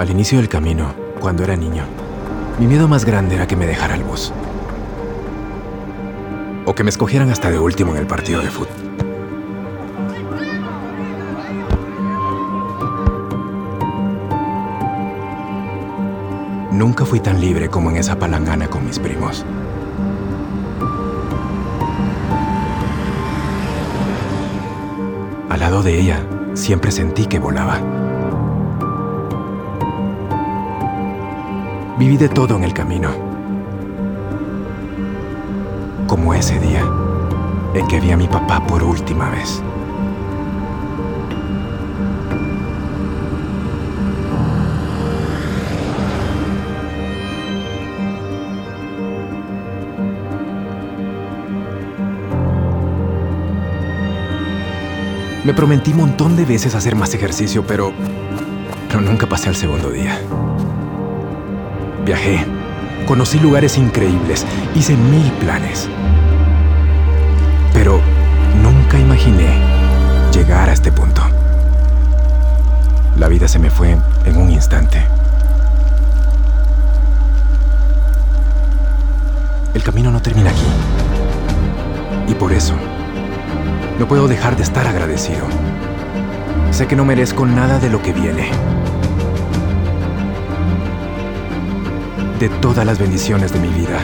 Al inicio del camino, cuando era niño, mi miedo más grande era que me dejara el bus. O que me escogieran hasta de último en el partido de fútbol. Nunca fui tan libre como en esa palangana con mis primos. Al lado de ella, siempre sentí que volaba. Viví de todo en el camino. Como ese día en que vi a mi papá por última vez. Me prometí un montón de veces hacer más ejercicio, pero, pero nunca pasé al segundo día. Viajé, conocí lugares increíbles, hice mil planes. Pero nunca imaginé llegar a este punto. La vida se me fue en un instante. El camino no termina aquí. Y por eso, no puedo dejar de estar agradecido. Sé que no merezco nada de lo que viene. De todas las bendiciones de mi vida,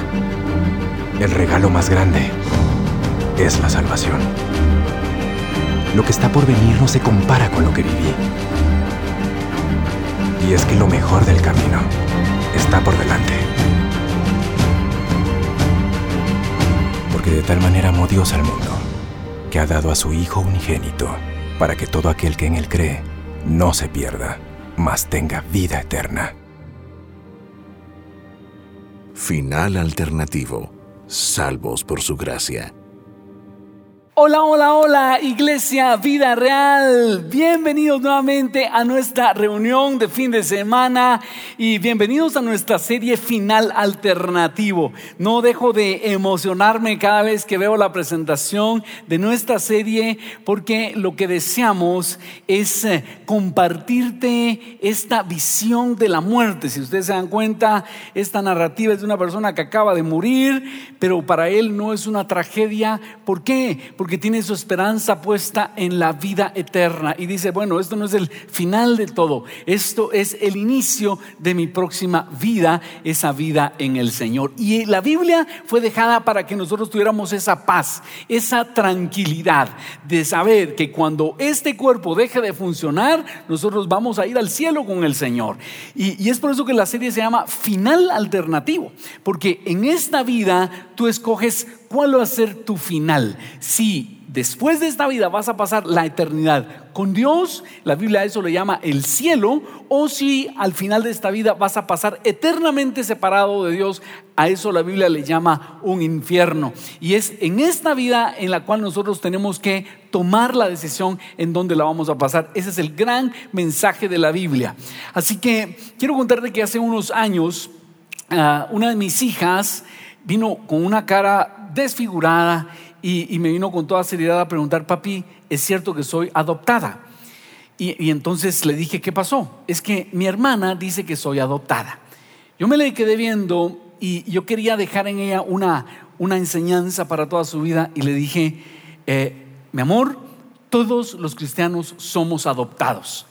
el regalo más grande es la salvación. Lo que está por venir no se compara con lo que viví. Y es que lo mejor del camino está por delante. Porque de tal manera amó Dios al mundo ha dado a su Hijo unigénito, para que todo aquel que en Él cree no se pierda, mas tenga vida eterna. Final alternativo. Salvos por su gracia. Hola, hola, hola, Iglesia Vida Real. Bienvenidos nuevamente a nuestra reunión de fin de semana y bienvenidos a nuestra serie final alternativo. No dejo de emocionarme cada vez que veo la presentación de nuestra serie porque lo que deseamos es eh, compartirte esta visión de la muerte. Si ustedes se dan cuenta, esta narrativa es de una persona que acaba de morir, pero para él no es una tragedia. ¿Por qué? Tiene su esperanza puesta en la vida eterna y dice, bueno, esto no es el final de todo, esto es el inicio de mi próxima vida, esa vida en el Señor. Y la Biblia fue dejada para que nosotros tuviéramos esa paz, esa tranquilidad de saber que cuando este cuerpo deje de funcionar, nosotros vamos a ir al cielo con el Señor. Y, y es por eso que la serie se llama Final Alternativo, porque en esta vida tú escoges cuál va a ser tu final. Si después de esta vida vas a pasar la eternidad con Dios, la Biblia a eso le llama el cielo, o si al final de esta vida vas a pasar eternamente separado de Dios, a eso la Biblia le llama un infierno. Y es en esta vida en la cual nosotros tenemos que tomar la decisión en dónde la vamos a pasar. Ese es el gran mensaje de la Biblia. Así que quiero contarte que hace unos años uh, una de mis hijas vino con una cara desfigurada y, me vino con toda seriedad a preguntar, papi, ¿es cierto que soy adoptada? Y, entonces le dije, ¿qué pasó? Es que mi hermana dice que soy adoptada. Yo me le quedé viendo y yo quería dejar en ella una, una enseñanza para toda su vida y le dije, eh, mi amor, todos los cristianos somos adoptados.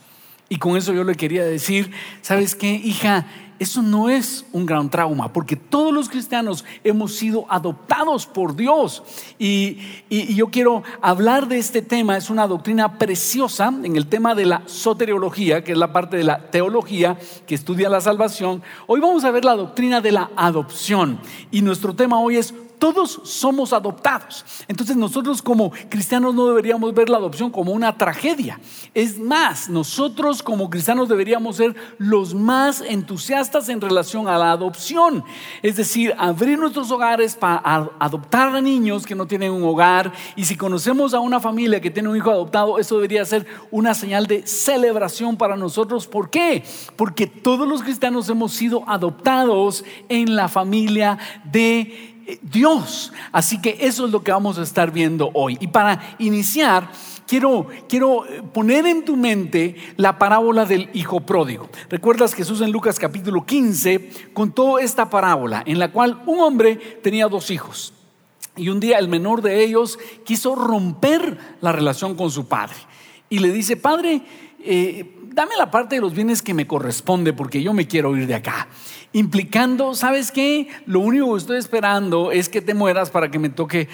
Y con eso yo le quería decir, ¿sabes qué, hija? Eso no es un gran trauma, porque todos los cristianos hemos sido adoptados por Dios. Y, y, yo quiero hablar de este tema, es una doctrina preciosa en el tema de la soteriología, que es la parte de la teología que estudia la salvación. Hoy vamos a ver la doctrina de la adopción. Y nuestro tema hoy es todos somos adoptados. Entonces nosotros como cristianos no deberíamos ver la adopción como una tragedia. Es más, nosotros como cristianos deberíamos ser los más entusiastas en relación a la adopción. Es decir, abrir nuestros hogares para adoptar a niños que no tienen un hogar. Y si conocemos a una familia que tiene un hijo adoptado, eso debería ser una señal de celebración para nosotros. ¿Por qué? Porque todos los cristianos hemos sido adoptados en la familia de Dios. Así que eso es lo que vamos a estar viendo hoy. Y para iniciar, quiero, quiero poner en tu mente la parábola del hijo pródigo. Recuerdas Jesús en Lucas capítulo 15 contó esta parábola en la cual un hombre tenía dos hijos. Y un día el menor de ellos quiso romper la relación con su padre. Y le dice, padre, eh, dame la parte de los bienes que me corresponde porque yo me quiero ir de acá implicando, ¿sabes qué? Lo único que estoy esperando es que te mueras para que me toque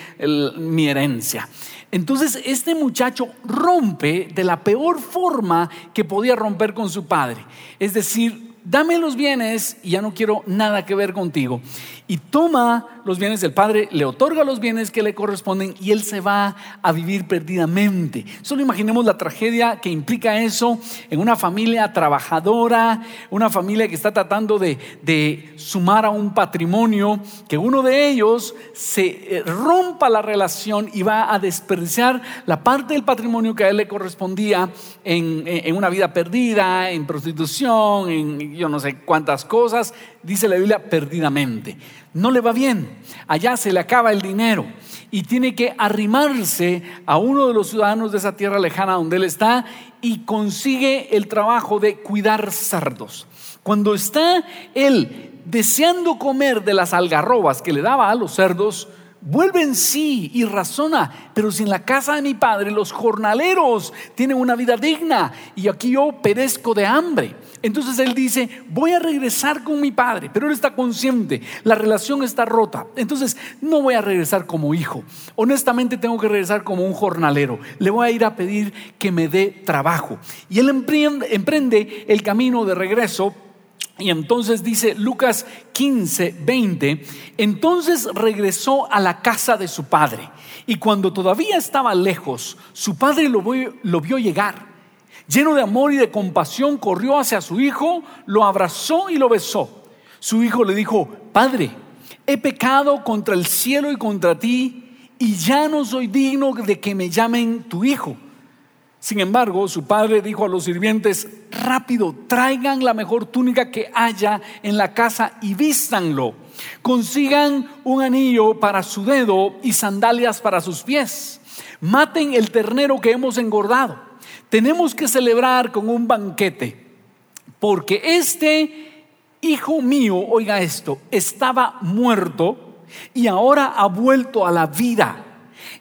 mi herencia. Entonces este muchacho rompe de la peor forma que podía romper con su padre. Es decir, dame los bienes y ya no quiero nada que ver contigo y toma los bienes del padre, le otorga los bienes que le corresponden y él se va a vivir perdidamente. Solo imaginemos la tragedia que implica eso en una familia trabajadora, una familia que está tratando de, de sumar a un patrimonio, que uno de ellos se eh, rompa la relación y va a desperdiciar la parte del patrimonio que a él le correspondía en, en una vida perdida, en prostitución, en yo no sé cuántas cosas, dice la Biblia, perdidamente no le va bien, allá se le acaba el dinero y tiene que arrimarse a uno de los ciudadanos de esa tierra lejana donde él está y consigue el trabajo de cuidar cerdos. Cuando está él deseando comer de las algarrobas que le daba a los cerdos, vuelve en sí y razona, pero si en la casa de mi padre los jornaleros tienen una vida digna y aquí yo perezco de hambre. Entonces él dice, voy a regresar con mi padre, pero él está consciente, la relación está rota. Entonces no voy a regresar como hijo. Honestamente tengo que regresar como un jornalero. Le voy a ir a pedir que me dé trabajo. Y él emprende, el camino de regreso y entonces dice Lucas 15, 20, entonces regresó a la casa de su padre. Y cuando todavía estaba lejos, su padre lo lo vio llegar Lleno de amor y de compasión, corrió hacia su hijo, lo abrazó y lo besó. Su hijo le dijo, Padre, he pecado contra el cielo y contra ti, y ya no soy digno de que me llamen tu hijo. Sin embargo, su padre dijo a los sirvientes, rápido, traigan la mejor túnica que haya en la casa y vístanlo. Consigan un anillo para su dedo y sandalias para sus pies. Maten el ternero que hemos engordado tenemos que celebrar con un banquete, porque este hijo mío, oiga esto, estaba muerto y ahora ha vuelto a la vida.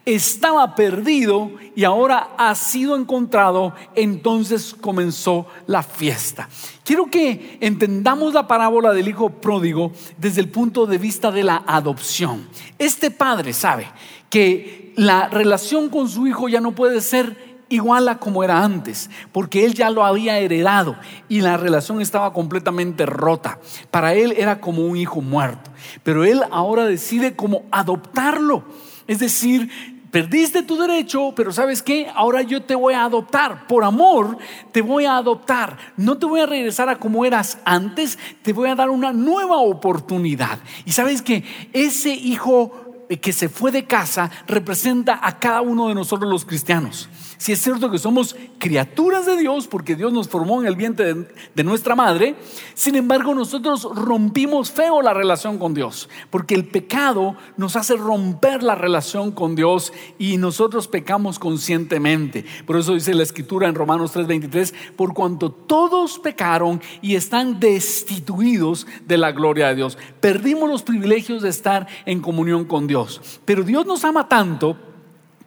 Estaba perdido y ahora ha sido encontrado, entonces comenzó la fiesta. Quiero que entendamos la parábola del hijo pródigo desde el punto de vista de la adopción. Este padre sabe que la relación con su hijo ya no puede ser igual a como era antes, porque él ya lo había heredado y la relación estaba completamente rota. Para él era como un hijo muerto, pero él ahora decide como adoptarlo. Es decir, perdiste tu derecho, pero ¿sabes qué? Ahora yo te voy a adoptar. Por amor, te voy a adoptar. No te voy a regresar a como eras antes, te voy a dar una nueva oportunidad. Y sabes que ese hijo que se fue de casa representa a cada uno de nosotros los cristianos. Si es cierto que somos criaturas de Dios, porque Dios nos formó en el vientre de, nuestra madre, sin embargo nosotros rompimos feo la relación con Dios, porque el pecado nos hace romper la relación con Dios y nosotros pecamos conscientemente. Por eso dice la escritura en Romanos 3:23, por cuanto todos pecaron y están destituidos de la gloria de Dios. Perdimos los privilegios de estar en comunión con Dios. Pero Dios nos ama tanto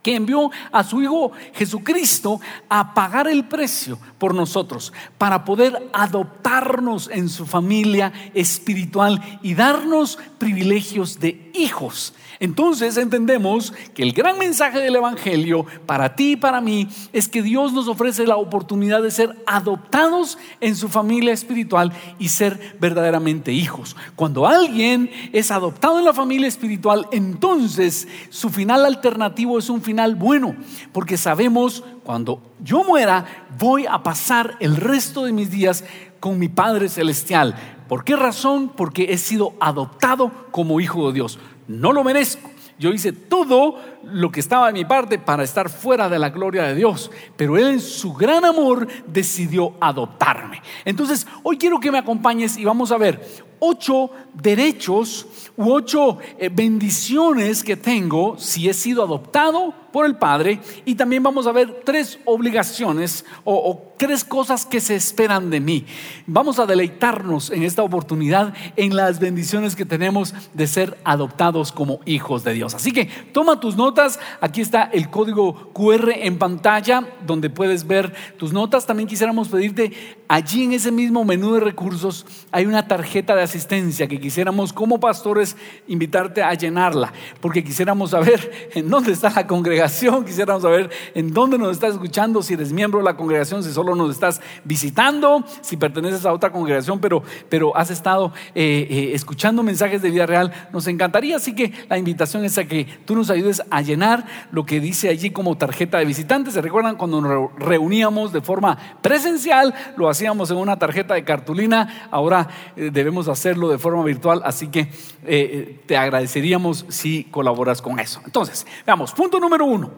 que envió a su Hijo Jesucristo a pagar el precio por nosotros, para poder adoptarnos en su familia espiritual y darnos privilegios de hijos. Entonces entendemos que el gran mensaje del Evangelio para ti y para mí es que Dios nos ofrece la oportunidad de ser adoptados en su familia espiritual y ser verdaderamente hijos. Cuando alguien es adoptado en la familia espiritual, entonces su final alternativo es un final bueno, porque sabemos cuando yo muera voy a pasar el resto de mis días con mi Padre Celestial. ¿Por qué razón? Porque he sido adoptado como hijo de Dios no lo merezco. Yo hice todo lo que estaba de mi parte para estar fuera de la gloria de Dios, pero Él en su gran amor decidió adoptarme. Entonces, hoy quiero que me acompañes y vamos a ver ocho derechos u ocho eh, bendiciones que tengo si he sido adoptado por el Padre y también vamos a ver tres obligaciones o, o, tres cosas que se esperan de mí. Vamos a deleitarnos en esta oportunidad en las bendiciones que tenemos de ser adoptados como hijos de Dios. Así que toma tus notas, aquí está el código QR en pantalla donde puedes ver tus notas. También quisiéramos pedirte allí en ese mismo menú de recursos hay una tarjeta de asistencia que quisiéramos como pastores invitarte a llenarla, porque quisiéramos saber en dónde está la congregación, quisiéramos saber en dónde nos estás escuchando, si eres miembro de la congregación, si solo nos estás visitando, si perteneces a otra congregación, pero, pero has estado eh, eh, escuchando mensajes de vida real, nos encantaría. Así que la invitación es a que tú nos ayudes a llenar lo que dice allí como tarjeta de visitantes. ¿Se recuerdan cuando nos reuníamos de forma presencial? Lo hacíamos en una tarjeta de cartulina, ahora eh, debemos hacerlo de forma virtual, así que eh, te agradeceríamos si colaboras con eso. Entonces, veamos, punto número uno.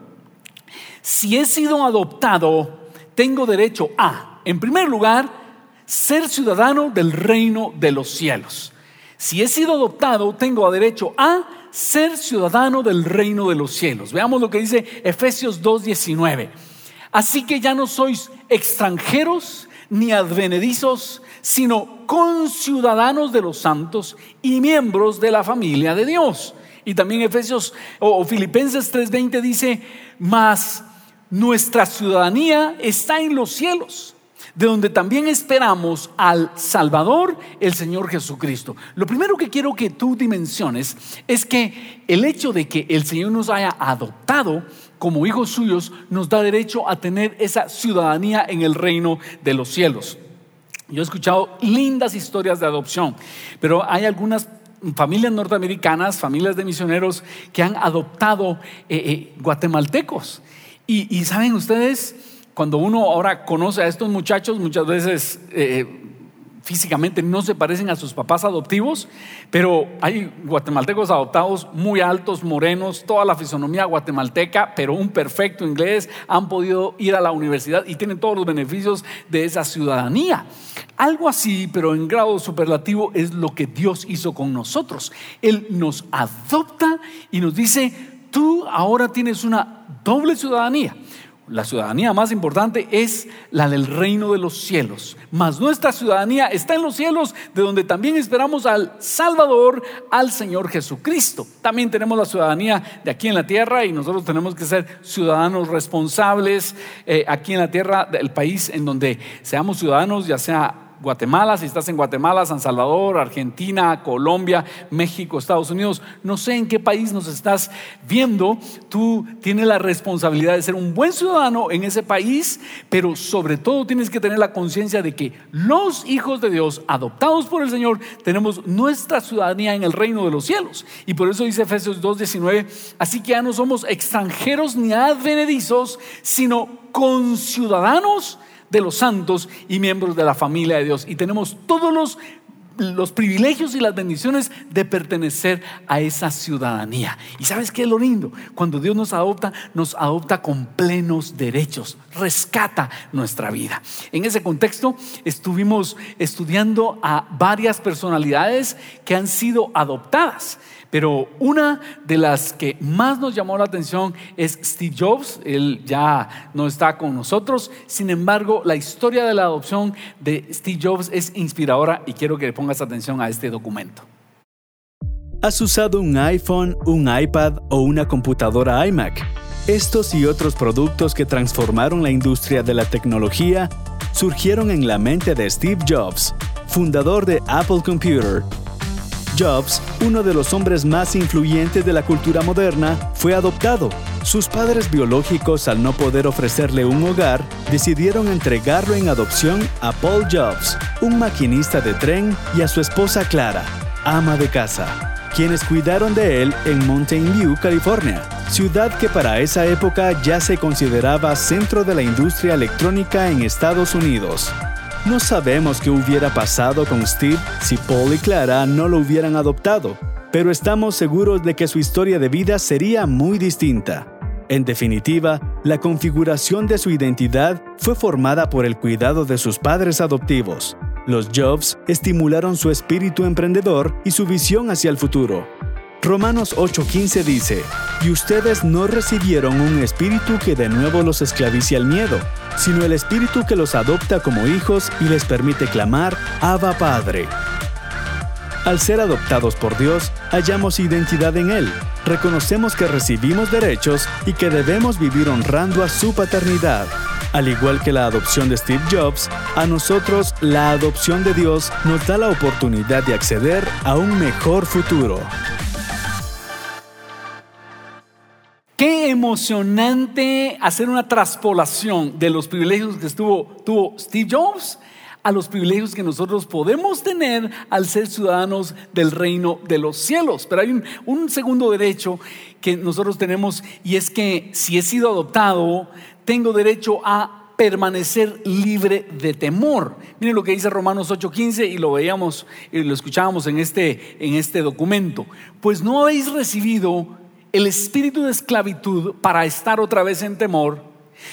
Si he sido adoptado, tengo derecho a, en primer lugar, ser ciudadano del reino de los cielos. Si he sido adoptado, tengo derecho a ser ciudadano del reino de los cielos. Veamos lo que dice Efesios 2.19. Así que ya no sois extranjeros ni advenedizos, sino conciudadanos de los santos y miembros de la familia de Dios. Y también Efesios o, Filipenses 3:20 dice, mas nuestra ciudadanía está en los cielos de donde también esperamos al Salvador, el Señor Jesucristo. Lo primero que quiero que tú dimensiones es que el hecho de que el Señor nos haya adoptado como hijos suyos nos da derecho a tener esa ciudadanía en el reino de los cielos. Yo he escuchado lindas historias de adopción, pero hay algunas familias norteamericanas, familias de misioneros que han adoptado eh, eh, guatemaltecos. y saben ustedes, cuando uno ahora conoce a estos muchachos, muchas veces eh, físicamente no se parecen a sus papás adoptivos, pero hay guatemaltecos adoptados muy altos, morenos, toda la fisonomía guatemalteca, pero un perfecto inglés, han podido ir a la universidad y tienen todos los beneficios de esa ciudadanía. Algo así, pero en grado superlativo, es lo que Dios hizo con nosotros. Él nos adopta y nos dice, tú ahora tienes una doble ciudadanía la ciudadanía más importante es la del reino de los cielos. Mas nuestra ciudadanía está en los cielos, de donde también esperamos al Salvador, al Señor Jesucristo. También tenemos la ciudadanía de aquí en la tierra y nosotros tenemos que ser ciudadanos responsables eh, aquí en la tierra del país en donde seamos ciudadanos, ya sea Guatemala, si estás en Guatemala, San Salvador, Argentina, Colombia, México, Estados Unidos, no sé en qué país nos estás viendo, tú tienes la responsabilidad de ser un buen ciudadano en ese país, pero sobre todo tienes que tener la conciencia de que los hijos de Dios, adoptados por el Señor, tenemos nuestra ciudadanía en el reino de los cielos. Y por eso dice Efesios 2.19, así que ya no somos extranjeros ni advenedizos, sino conciudadanos de los santos y miembros de la familia de Dios. Y tenemos todos los los privilegios y las bendiciones de pertenecer a esa ciudadanía. ¿Y sabes qué es lo lindo? Cuando Dios nos adopta, nos adopta con plenos derechos, rescata nuestra vida. En ese contexto estuvimos estudiando a varias personalidades que han sido adoptadas. Pero una de las que más nos llamó la atención es Steve Jobs. Él ya no está con nosotros. Sin embargo, la historia de la adopción de Steve Jobs es inspiradora y quiero que le pongas atención a este documento. ¿Has usado un iPhone, un iPad o una computadora iMac? Estos y otros productos que transformaron la industria de la tecnología surgieron en la mente de Steve Jobs, fundador de Apple Computer Jobs, uno de los hombres más influyentes de la cultura moderna, fue adoptado. Sus padres biológicos, al no poder ofrecerle un hogar, decidieron entregarlo en adopción a Paul Jobs, un maquinista de tren, y a su esposa Clara, ama de casa, quienes cuidaron de él en Mountain View, California, ciudad que para esa época ya se consideraba centro de la industria electrónica en Estados Unidos. No sabemos qué hubiera pasado con Steve si Paul y Clara no lo hubieran adoptado, pero estamos seguros de que su historia de vida sería muy distinta. En definitiva, la configuración de su identidad fue formada por el cuidado de sus padres adoptivos. Los Jobs estimularon su espíritu emprendedor y su visión hacia el futuro. Romanos 8:15 dice, y ustedes no recibieron un espíritu que de nuevo los esclavice al miedo, sino el espíritu que los adopta como hijos y les permite clamar, Abba Padre. Al ser adoptados por Dios, hallamos identidad en Él, reconocemos que recibimos derechos y que debemos vivir honrando a su paternidad. Al igual que la adopción de Steve Jobs, a nosotros la adopción de Dios nos da la oportunidad de acceder a un mejor futuro. Qué emocionante hacer una traspolación de los privilegios que estuvo, tuvo Steve Jobs a los privilegios que nosotros podemos tener al ser ciudadanos del reino de los cielos. Pero hay un, un segundo derecho que nosotros tenemos y es que si he sido adoptado, tengo derecho a permanecer libre de temor. Miren lo que dice Romanos 8:15 y lo veíamos y lo escuchábamos en este, en este documento. Pues no habéis recibido el espíritu de esclavitud para estar otra vez en temor,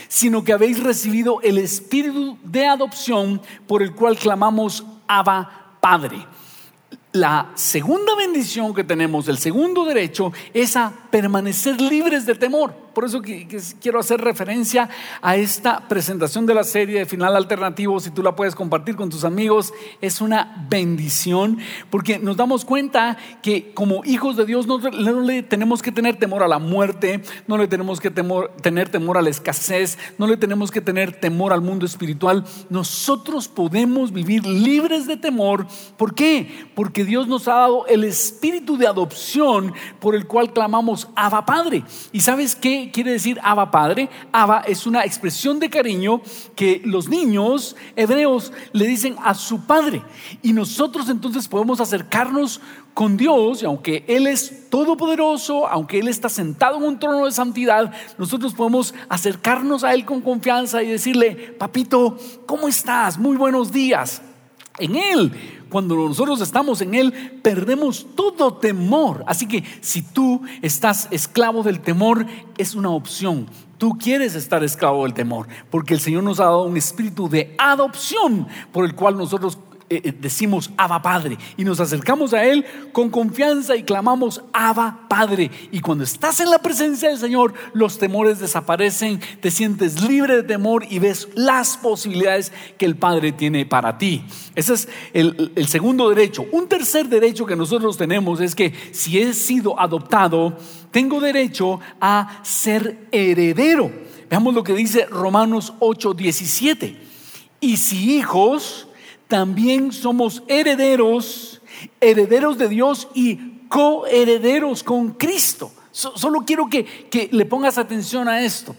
sino que habéis recibido el espíritu de adopción por el cual clamamos Abba Padre. La segunda bendición que tenemos, el segundo derecho, es a permanecer libres de temor. Por eso quiero hacer referencia a esta presentación de la serie de Final Alternativo, si tú la puedes compartir con tus amigos, es una bendición, porque nos damos cuenta que como hijos de Dios no, le tenemos que tener temor a la muerte, no le tenemos que tener temor a la escasez, no le tenemos que tener temor al mundo espiritual. Nosotros podemos vivir libres de temor. ¿Por qué? Porque Dios nos ha dado el espíritu de adopción por el cual clamamos Abba Padre. ¿Y sabes qué? Quiere decir Abba Padre? Abba es una expresión de cariño que los niños hebreos le dicen a su padre. Y nosotros entonces podemos acercarnos con Dios, y aunque Él es todopoderoso, aunque Él está sentado en un trono de santidad, nosotros podemos acercarnos a Él con confianza y decirle, papito, ¿cómo estás? Muy buenos días. En Él cuando nosotros estamos en Él, perdemos todo temor. Así que si tú estás esclavo del temor, es una opción. Tú quieres estar esclavo del temor, porque el Señor nos ha dado un espíritu de adopción por el cual nosotros eh, eh, decimos Abba Padre y nos acercamos a Él con confianza y clamamos Abba Padre. Y cuando estás en la presencia del Señor, los temores desaparecen, te sientes libre de temor y ves las posibilidades que el Padre tiene para ti. Ese es el, el segundo derecho. Un tercer derecho que nosotros tenemos es que si he sido adoptado, tengo derecho a ser heredero. Veamos lo que dice Romanos 8, 17. Y si hijos, también somos herederos, herederos de Dios y coherederos con Cristo. solo quiero que, que le pongas atención a esto.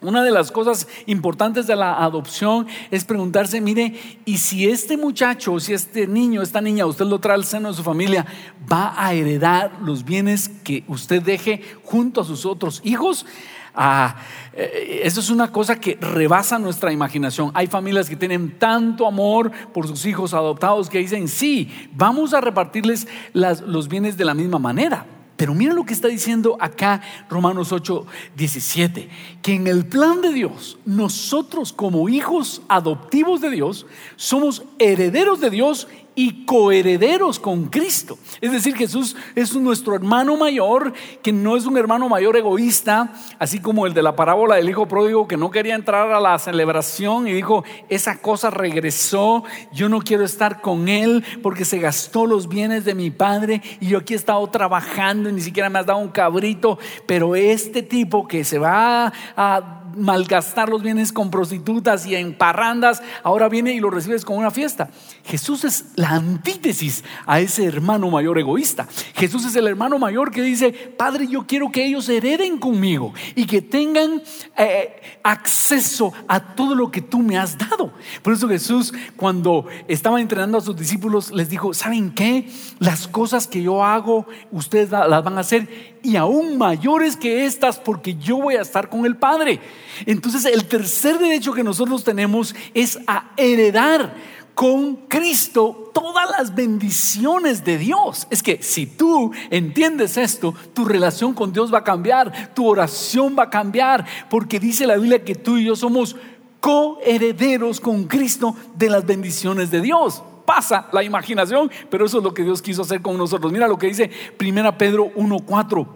Una de las cosas importantes de la adopción es preguntarse, mire, ¿y si este muchacho, si este niño, esta niña, usted lo trae al seno de su familia, va a heredar los bienes que usted deje junto a sus otros hijos? Ah, eh, eso es una cosa que rebasa nuestra imaginación. Hay familias que tienen tanto amor por sus hijos adoptados que dicen, sí, vamos a repartirles los bienes de la misma manera. Pero mira lo que está diciendo acá Romanos 8, 17, que en el plan de Dios, nosotros como hijos adoptivos de Dios, somos herederos de Dios y coherederos con Cristo. Es decir, Jesús es nuestro hermano mayor, que no es un hermano mayor egoísta, así como el de la parábola del hijo pródigo que no quería entrar a la celebración y dijo, esa cosa regresó, yo no quiero estar con él porque se gastó los bienes de mi padre y yo aquí he estado trabajando y ni siquiera me has dado un cabrito, pero este tipo que se va a malgastar los bienes con prostitutas y en parrandas, ahora viene y lo recibes con una fiesta. Jesús es la antítesis a ese hermano mayor egoísta. Jesús es el hermano mayor que dice, Padre, yo quiero que ellos hereden conmigo y que tengan eh, acceso a todo lo que tú me has dado. Por eso Jesús, cuando estaba entrenando a sus discípulos, les dijo, ¿saben qué? Las cosas que yo hago, ustedes las van a hacer y aún mayores que estas porque yo voy a estar con el Padre. Entonces el tercer derecho que nosotros tenemos es a heredar con Cristo todas las bendiciones de Dios. Es que si tú entiendes esto, tu relación con Dios va a cambiar, tu oración va a cambiar, porque dice la Biblia que tú y yo somos coherederos con Cristo de las bendiciones de Dios. Pasa la imaginación, pero eso es lo que Dios quiso hacer con nosotros. Mira lo que dice 1 Pedro 1:4.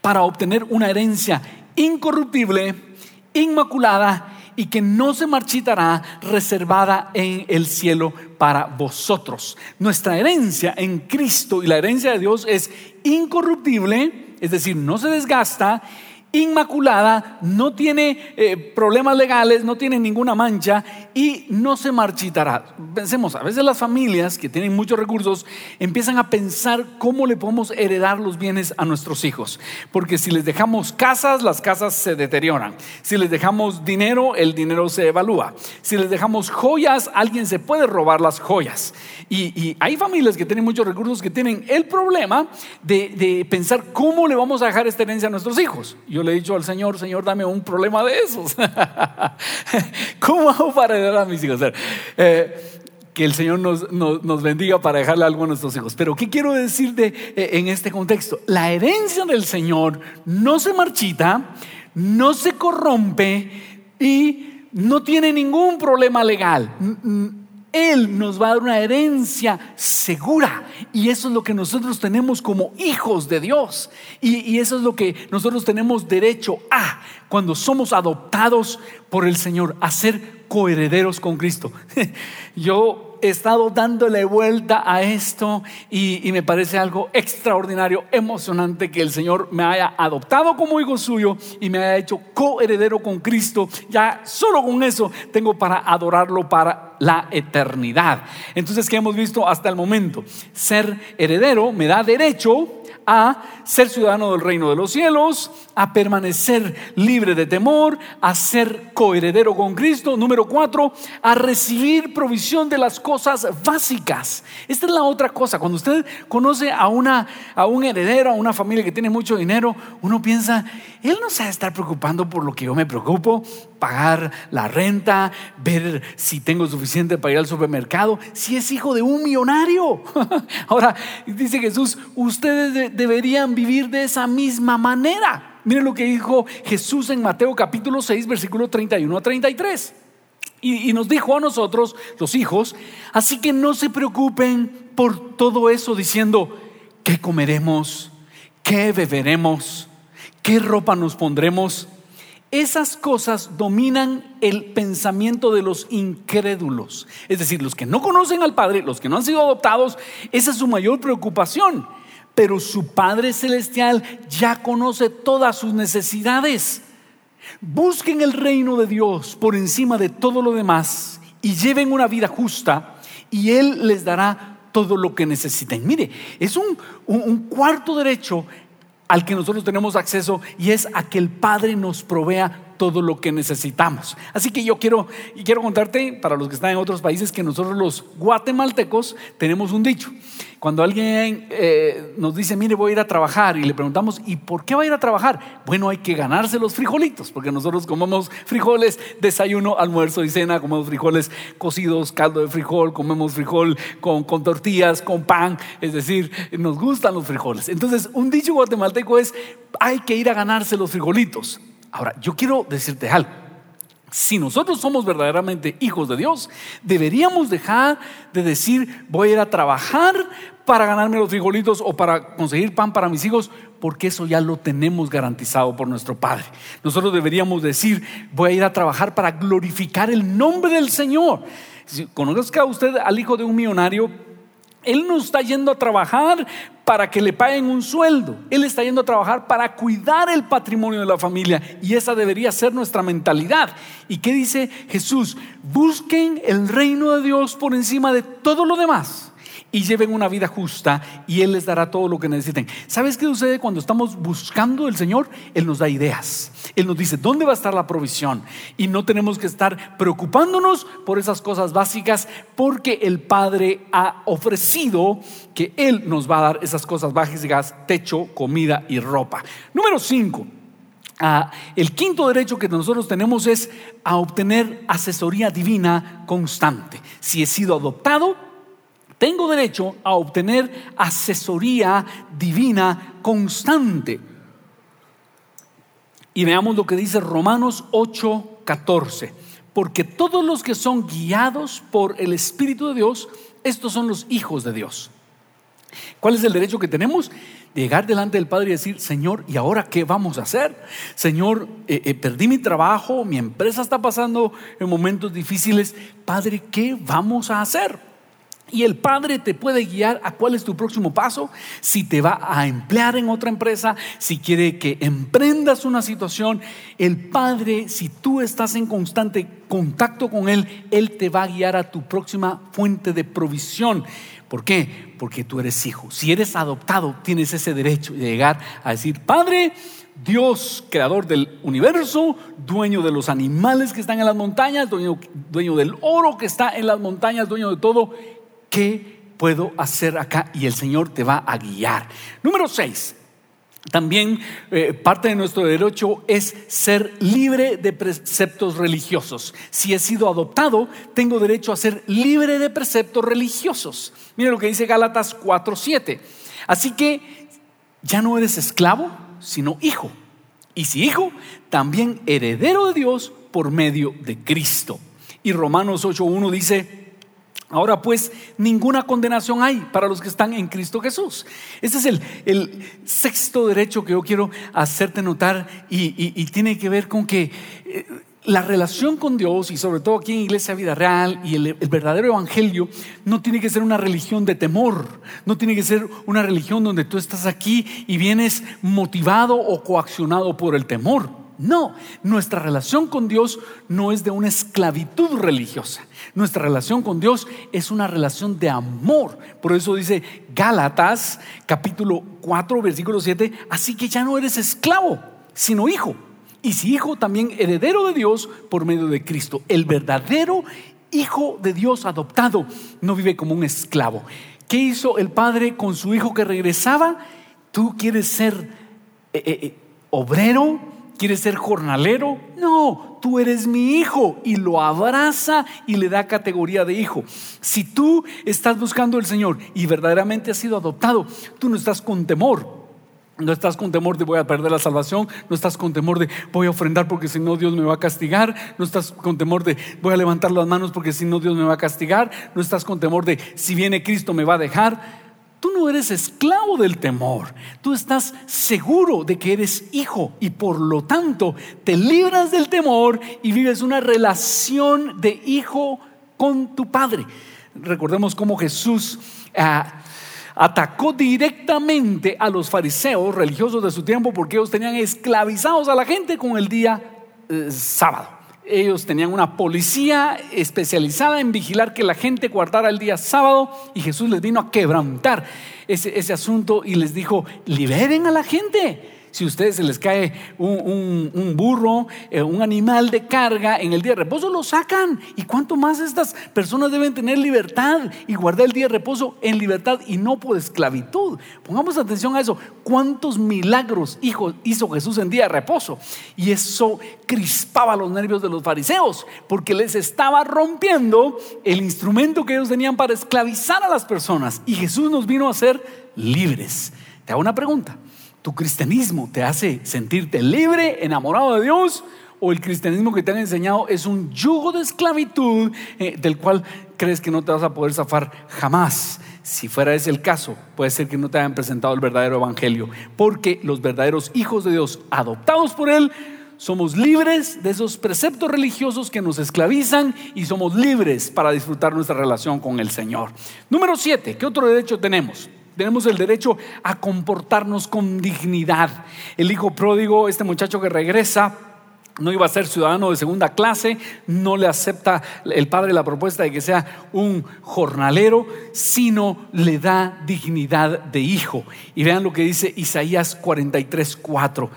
Para obtener una herencia incorruptible, inmaculada y que no se marchitará, reservada en el cielo para vosotros. Nuestra herencia en Cristo y la herencia de Dios es incorruptible, es decir, no se desgasta inmaculada, no tiene eh, problemas legales, no tiene ninguna mancha y no se marchitará. Pensemos, a veces las familias que tienen muchos recursos empiezan a pensar cómo le podemos heredar los bienes a nuestros hijos. Porque si les dejamos casas, las casas se deterioran. Si les dejamos dinero, el dinero se evalúa. Si les dejamos joyas, alguien se puede robar las joyas. Y, hay familias que tienen muchos recursos que tienen el problema de, pensar cómo le vamos a dejar esta herencia a nuestros hijos. Le he dicho al Señor, Señor, dame un problema de esos. ¿Cómo hago para heredar a mis hijos? Eh, que el Señor nos, bendiga para dejarle algo a nuestros hijos. Pero ¿qué quiero decir de, eh, en este contexto? La herencia del Señor no se marchita, no se corrompe y no tiene ningún problema legal. Él nos va a dar una herencia segura. Y eso es lo que nosotros tenemos como hijos de Dios. Y, eso es lo que nosotros tenemos derecho a cuando somos adoptados por el Señor, a ser coherederos con Cristo. Yo he estado dándole vuelta a esto y, me parece algo extraordinario, emocionante que el Señor me haya adoptado como hijo suyo y me haya hecho coheredero con Cristo. Ya solo con eso tengo para adorarlo para la eternidad. Entonces, ¿qué hemos visto hasta el momento? Ser heredero me da derecho a ser ciudadano del reino de los cielos, a permanecer libre de temor, a ser coheredero con Cristo. Número cuatro, a recibir provisión de las cosas básicas. Esta es la otra cosa. Cuando usted conoce a, una, a un heredero, a una familia que tiene mucho dinero, uno piensa, él no se va a estar preocupando por lo que yo me preocupo, pagar la renta, ver si tengo suficiente para ir al supermercado, si es hijo de un millonario. Ahora, dice Jesús, ustedes deberían vivir de esa misma manera. Miren lo que dijo Jesús en Mateo capítulo 6, versículo 31 a 33. Y, y nos dijo a nosotros, los hijos, así que no se preocupen por todo eso diciendo, ¿qué comeremos? ¿Qué beberemos? ¿Qué ropa nos pondremos? Esas cosas dominan el pensamiento de los incrédulos. Es decir, los que no conocen al Padre, los que no han sido adoptados, esa es su mayor preocupación pero su Padre Celestial ya conoce todas sus necesidades. Busquen el reino de Dios por encima de todo lo demás y lleven una vida justa y Él les dará todo lo que necesiten. Mire, es un, cuarto derecho al que nosotros tenemos acceso y es a que el Padre nos provea todo lo que necesitamos. Así que yo quiero, quiero contarte, para los que están en otros países, que nosotros los guatemaltecos tenemos un dicho. Cuando alguien eh, nos dice, mire, voy a ir a trabajar, y le preguntamos, ¿y por qué va a ir a trabajar? Bueno, hay que ganarse los frijolitos, porque nosotros comemos frijoles, desayuno, almuerzo y cena, comemos frijoles cocidos, caldo de frijol, comemos frijol con, con tortillas, con pan, es decir, nos gustan los frijoles. Entonces, un dicho guatemalteco es, hay que ir a ganarse los frijolitos. Ahora, yo quiero decirte algo. Si nosotros somos verdaderamente hijos de Dios, deberíamos dejar de decir voy a ir a trabajar para ganarme los frijolitos o para conseguir pan para mis hijos, porque eso ya lo tenemos garantizado por nuestro Padre. Nosotros deberíamos decir voy a ir a trabajar para glorificar el nombre del Señor. Si conozca usted al hijo de un millonario, él no está yendo a trabajar para que le paguen un sueldo. Él está yendo a trabajar para cuidar el patrimonio de la familia. Y esa debería ser nuestra mentalidad. ¿Y qué dice Jesús? Busquen el reino de Dios por encima de todo lo demás y lleven una vida justa y Él les dará todo lo que necesiten. ¿Sabes qué sucede cuando estamos buscando el Señor? Él nos da ideas. Él nos dice dónde va a estar la provisión y no tenemos que estar preocupándonos por esas cosas básicas porque el Padre ha ofrecido que Él nos va a dar esas cosas básicas, techo, comida y ropa. Número 5. Ah, el quinto derecho que nosotros tenemos es a obtener asesoría divina constante. Si he sido adoptado, tengo derecho a obtener asesoría divina constante. Y veamos lo que dice Romanos 8:14. Porque todos los que son guiados por el Espíritu de Dios, estos son los hijos de Dios. ¿Cuál es el derecho que tenemos? De llegar delante del Padre y decir, Señor, ¿y ahora qué vamos a hacer? Señor, eh, eh, perdí mi trabajo, mi empresa está pasando en momentos difíciles. Padre, ¿qué vamos a hacer? Y el Padre te puede guiar a cuál es tu próximo paso, si te va a emplear en otra empresa, si quiere que emprendas una situación. El Padre, si tú estás en constante contacto con Él, Él te va a guiar a tu próxima fuente de provisión. ¿Por qué? Porque tú eres hijo. Si eres adoptado, tienes ese derecho de llegar a decir, Padre, Dios, creador del universo, dueño de los animales que están en las montañas, dueño, dueño del oro que está en las montañas, dueño de todo ¿qué puedo hacer acá? Y el Señor te va a guiar. Número seis. También eh, parte de nuestro derecho es ser libre de preceptos religiosos. Si he sido adoptado, tengo derecho a ser libre de preceptos religiosos. Mira lo que dice Gálatas 4:7. Así que ya no eres esclavo, sino hijo. Y si hijo, también heredero de Dios por medio de Cristo. Y Romanos 8:1 dice, Ahora pues, ninguna condenación hay para los que están en Cristo Jesús. Este es el, sexto derecho que yo quiero hacerte notar y, tiene que ver con que eh, la relación con Dios y sobre todo aquí en Iglesia Vida Real y el, el, verdadero Evangelio no tiene que ser una religión de temor, no tiene que ser una religión donde tú estás aquí y vienes motivado o coaccionado por el temor. No, nuestra relación con Dios no es de una esclavitud religiosa. Nuestra relación con Dios es una relación de amor. Por eso dice Gálatas capítulo 4 versículo 7, así que ya no eres esclavo, sino hijo. Y si hijo, también heredero de Dios por medio de Cristo. El verdadero hijo de Dios adoptado no vive como un esclavo. ¿Qué hizo el padre con su hijo que regresaba? Tú quieres ser eh, eh, eh, obrero ¿Quieres ser jornalero? No, tú eres mi hijo y lo abraza y le da categoría de hijo. Si tú estás buscando al Señor y verdaderamente has sido adoptado, tú no estás con temor. No estás con temor de voy a perder la salvación, no estás con temor de voy a ofrendar porque si no Dios me va a castigar, no estás con temor de voy a levantar las manos porque si no Dios me va a castigar, no estás con temor de si viene Cristo me va a dejar. Tú no eres esclavo del temor, tú estás seguro de que eres hijo y por lo tanto te libras del temor y vives una relación de hijo con tu padre. Recordemos cómo Jesús ah, atacó directamente a los fariseos religiosos de su tiempo porque ellos tenían esclavizados a la gente con el día eh, sábado ellos tenían una policía especializada en vigilar que la gente guardara el día sábado y Jesús les vino a quebrantar ese, ese, asunto y les dijo, liberen a la gente. Si a ustedes se les cae un, burro, eh, un animal de carga en el día de reposo, lo sacan. ¿Y cuánto más estas personas deben tener libertad y guardar el día de reposo en libertad y no por esclavitud? Pongamos atención a eso. ¿Cuántos milagros hizo Jesús en día de reposo? Y eso crispaba los nervios de los fariseos porque les estaba rompiendo el instrumento que ellos tenían para esclavizar a las personas. Y Jesús nos vino a ser libres. Te hago una pregunta. ¿Tu cristianismo te hace sentirte libre, enamorado de Dios? ¿O el cristianismo que te han enseñado es un yugo de esclavitud eh, del cual crees que no te vas a poder zafar jamás? Si fuera ese el caso, puede ser que no te hayan presentado el verdadero evangelio, porque los verdaderos hijos de Dios, adoptados por Él, somos libres de esos preceptos religiosos que nos esclavizan y somos libres para disfrutar nuestra relación con el Señor. Número siete, ¿qué otro derecho tenemos? Tenemos el derecho a comportarnos con dignidad. El hijo pródigo, este muchacho que regresa, no iba a ser ciudadano de segunda clase, no le acepta el padre la propuesta de que sea un jornalero, sino le da dignidad de hijo. Y vean lo que dice Isaías 43, 4.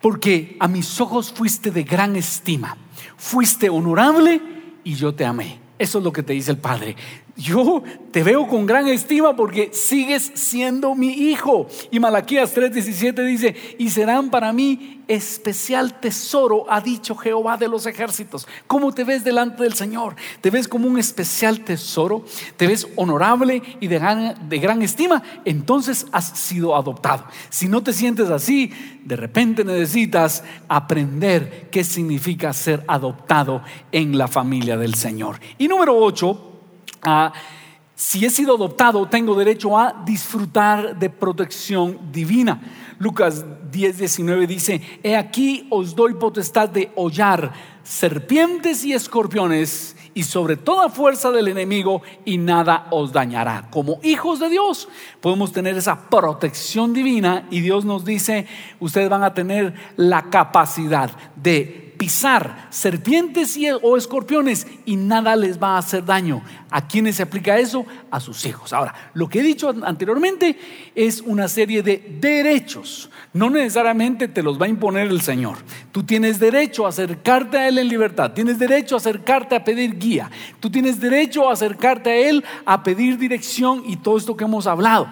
Porque a mis ojos fuiste de gran estima, fuiste honorable y yo te amé. Eso es lo que te dice el Padre yo te veo con gran estima porque sigues siendo mi hijo. Y Malaquías 3:17 dice, y serán para mí especial tesoro, ha dicho Jehová de los ejércitos. ¿Cómo te ves delante del Señor? ¿Te ves como un especial tesoro? ¿Te ves honorable y de gran, de gran estima? Entonces has sido adoptado. Si no te sientes así, de repente necesitas aprender qué significa ser adoptado en la familia del Señor. Y número 8, Si he sido adoptado, tengo derecho a disfrutar de protección divina. Lucas 10, 19 dice, he aquí os doy potestad de hollar serpientes y escorpiones y sobre toda fuerza del enemigo y nada os dañará. Como hijos de Dios podemos tener esa protección divina y Dios nos dice, ustedes van a tener la capacidad de pisar serpientes y, o escorpiones y nada les va a hacer daño. ¿A quiénes se aplica eso? A sus hijos. Ahora, lo que he dicho anteriormente es una serie de derechos. No necesariamente te los va a imponer el Señor. Tú tienes derecho a acercarte a Él en libertad. Tienes derecho a acercarte a pedir guía. Tú tienes derecho a acercarte a Él a pedir dirección y todo esto que hemos hablado.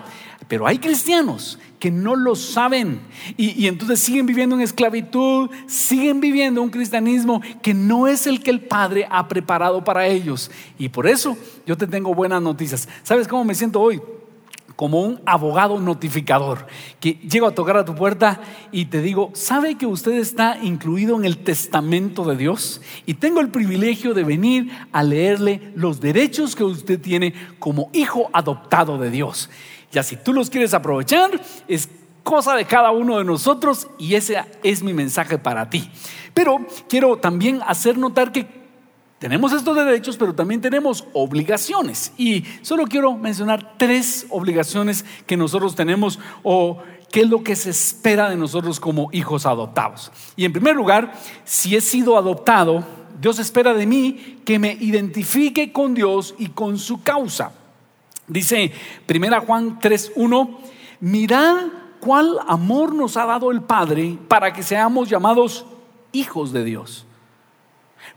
Pero hay cristianos que no lo saben y, entonces siguen viviendo en esclavitud, siguen viviendo un cristianismo que no es el que el Padre ha preparado para ellos. Y por eso yo te tengo buenas noticias. ¿Sabes cómo me siento hoy? como un abogado notificador, que llego a tocar a tu puerta y te digo, ¿sabe que usted está incluido en el testamento de Dios? Y tengo el privilegio de venir a leerle los derechos que usted tiene como hijo adoptado de Dios. Ya si tú los quieres aprovechar, es cosa de cada uno de nosotros y ese es mi mensaje para ti. Pero quiero también hacer notar que tenemos estos derechos, pero también tenemos obligaciones. Y solo quiero mencionar tres obligaciones que nosotros tenemos o qué es lo que se espera de nosotros como hijos adoptados. Y en primer lugar, si he sido adoptado, Dios espera de mí que me identifique con Dios y con su causa. Dice 1 Juan 3:1, mirad cuál amor nos ha dado el Padre para que seamos llamados hijos de Dios.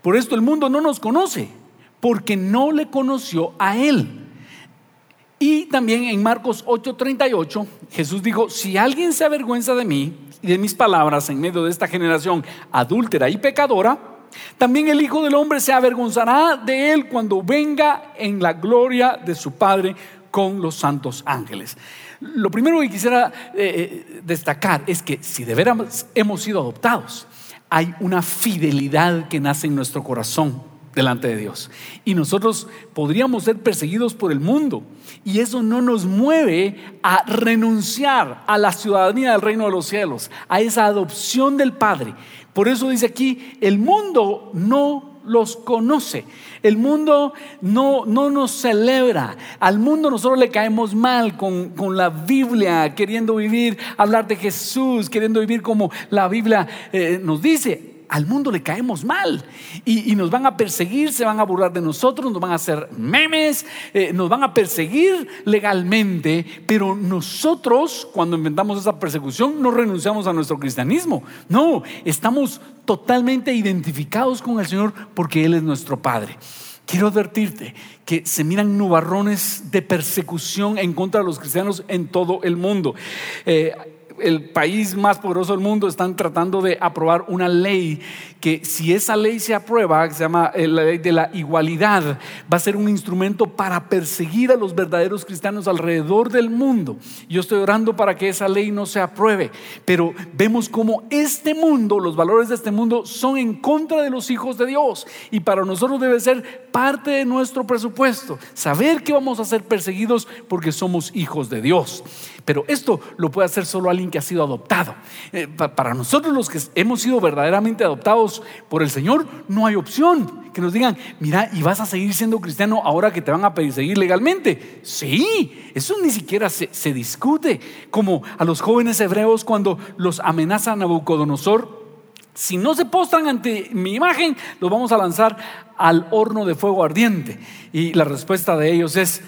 Por esto el mundo no nos conoce, porque no le conoció a Él. Y también en Marcos 8:38, Jesús dijo, si alguien se avergüenza de mí y de mis palabras en medio de esta generación adúltera y pecadora, también el Hijo del Hombre se avergonzará de él cuando venga en la gloria de su Padre con los santos ángeles. Lo primero que quisiera eh, eh, destacar es que si de veras hemos sido adoptados, hay una fidelidad que nace en nuestro corazón delante de Dios. Y nosotros podríamos ser perseguidos por el mundo. Y eso no nos mueve a renunciar a la ciudadanía del reino de los cielos, a esa adopción del Padre. Por eso dice aquí, el mundo no los conoce. El mundo no, no nos celebra. Al mundo nosotros le caemos mal con, la Biblia, queriendo vivir, hablar de Jesús, queriendo vivir como la Biblia eh, nos dice. Al mundo le caemos mal y, nos van a perseguir, se van a burlar de nosotros, nos van a hacer memes, eh, nos van a perseguir legalmente, pero nosotros cuando inventamos esa persecución no renunciamos a nuestro cristianismo, no, estamos totalmente identificados con el Señor porque Él es nuestro Padre. Quiero advertirte que se miran nubarrones de persecución en contra de los cristianos en todo el mundo. Eh, el país más poderoso del mundo están tratando de aprobar una ley que si esa ley se aprueba, que se llama eh, la ley de la igualdad, va a ser un instrumento para perseguir a los verdaderos cristianos alrededor del mundo. Yo estoy orando para que esa ley no se apruebe, pero vemos como este mundo, los valores de este mundo son en contra de los hijos de Dios y para nosotros debe ser parte de nuestro presupuesto, saber que vamos a ser perseguidos porque somos hijos de Dios. Pero esto lo puede hacer solo alguien que ha sido adoptado. Eh, para nosotros los que hemos sido verdaderamente adoptados por el Señor, no hay opción que nos digan, mira, y vas a seguir siendo cristiano ahora que te van a perseguir legalmente. Sí, eso ni siquiera se, se discute. Como a los jóvenes hebreos cuando los amenaza Nabucodonosor, si no se postran ante mi imagen, los vamos a lanzar al horno de fuego ardiente. Y la respuesta de ellos es,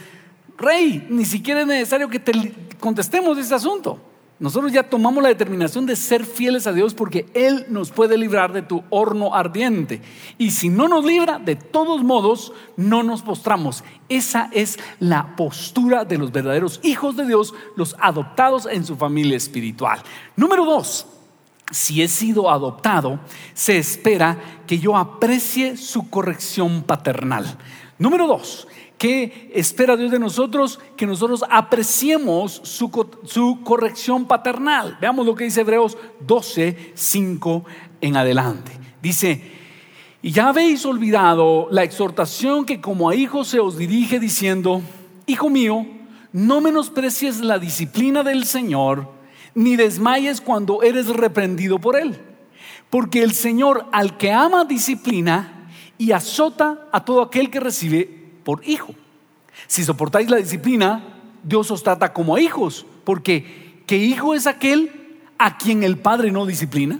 rey, ni siquiera es necesario que te contestemos ese asunto. Nosotros ya tomamos la determinación de ser fieles a Dios porque Él nos puede librar de tu horno ardiente. Y si no nos libra, de todos modos, no nos postramos. Esa es la postura de los verdaderos hijos de Dios, los adoptados en su familia espiritual. Número dos, si he sido adoptado, se espera que yo aprecie su corrección paternal. Número dos, ¿Qué espera Dios de nosotros? Que nosotros apreciemos su, corrección paternal. Veamos lo que dice Hebreos 12, 5 en adelante. Dice, y ya habéis olvidado la exhortación que como a hijos se os dirige diciendo, Hijo mío, no menosprecies la disciplina del Señor, ni desmayes cuando eres reprendido por Él. Porque el Señor al que ama disciplina y azota a todo aquel que recibe por hijo. Si soportáis la disciplina, Dios os trata como hijos, porque ¿qué hijo es aquel a quien el Padre no disciplina?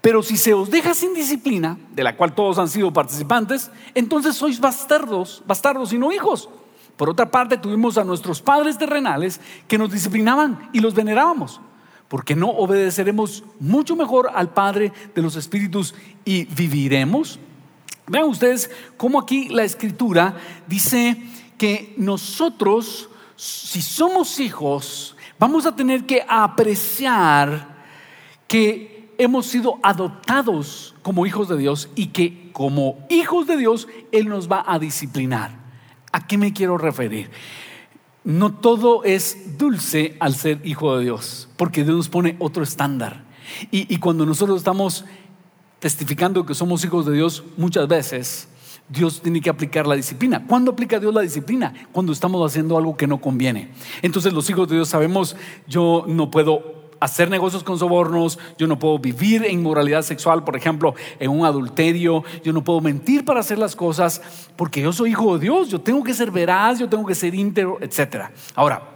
Pero si se os deja sin disciplina, de la cual todos han sido participantes, entonces sois bastardos, bastardos y no hijos. Por otra parte, tuvimos a nuestros padres terrenales que nos disciplinaban y los venerábamos, porque no obedeceremos mucho mejor al Padre de los Espíritus y viviremos. Vean ustedes cómo aquí la escritura dice que nosotros, si somos hijos, vamos a tener que apreciar que hemos sido adoptados como hijos de Dios y que como hijos de Dios Él nos va a disciplinar. ¿A qué me quiero referir? No todo es dulce al ser hijo de Dios, porque Dios nos pone otro estándar. Y, y cuando nosotros estamos testificando que somos hijos de Dios, muchas veces Dios tiene que aplicar la disciplina. ¿Cuándo aplica Dios la disciplina? Cuando estamos haciendo algo que no conviene. Entonces los hijos de Dios sabemos, yo no puedo hacer negocios con sobornos, yo no puedo vivir en moralidad sexual, por ejemplo, en un adulterio, yo no puedo mentir para hacer las cosas, porque yo soy hijo de Dios, yo tengo que ser veraz, yo tengo que ser íntegro, etc. Ahora,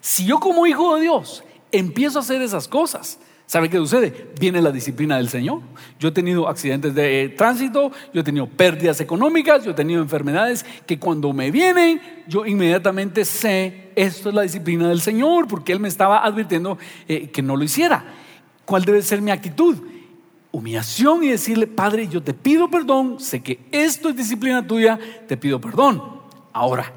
si yo como hijo de Dios empiezo a hacer esas cosas, ¿Sabe qué sucede? Viene la disciplina del Señor. Yo he tenido accidentes de tránsito, yo he tenido pérdidas económicas, yo he tenido enfermedades que cuando me vienen, yo inmediatamente sé, esto es la disciplina del Señor, porque Él me estaba advirtiendo eh, que no lo hiciera. ¿Cuál debe ser mi actitud? Humillación y decirle, Padre, yo te pido perdón, sé que esto es disciplina tuya, te pido perdón. Ahora,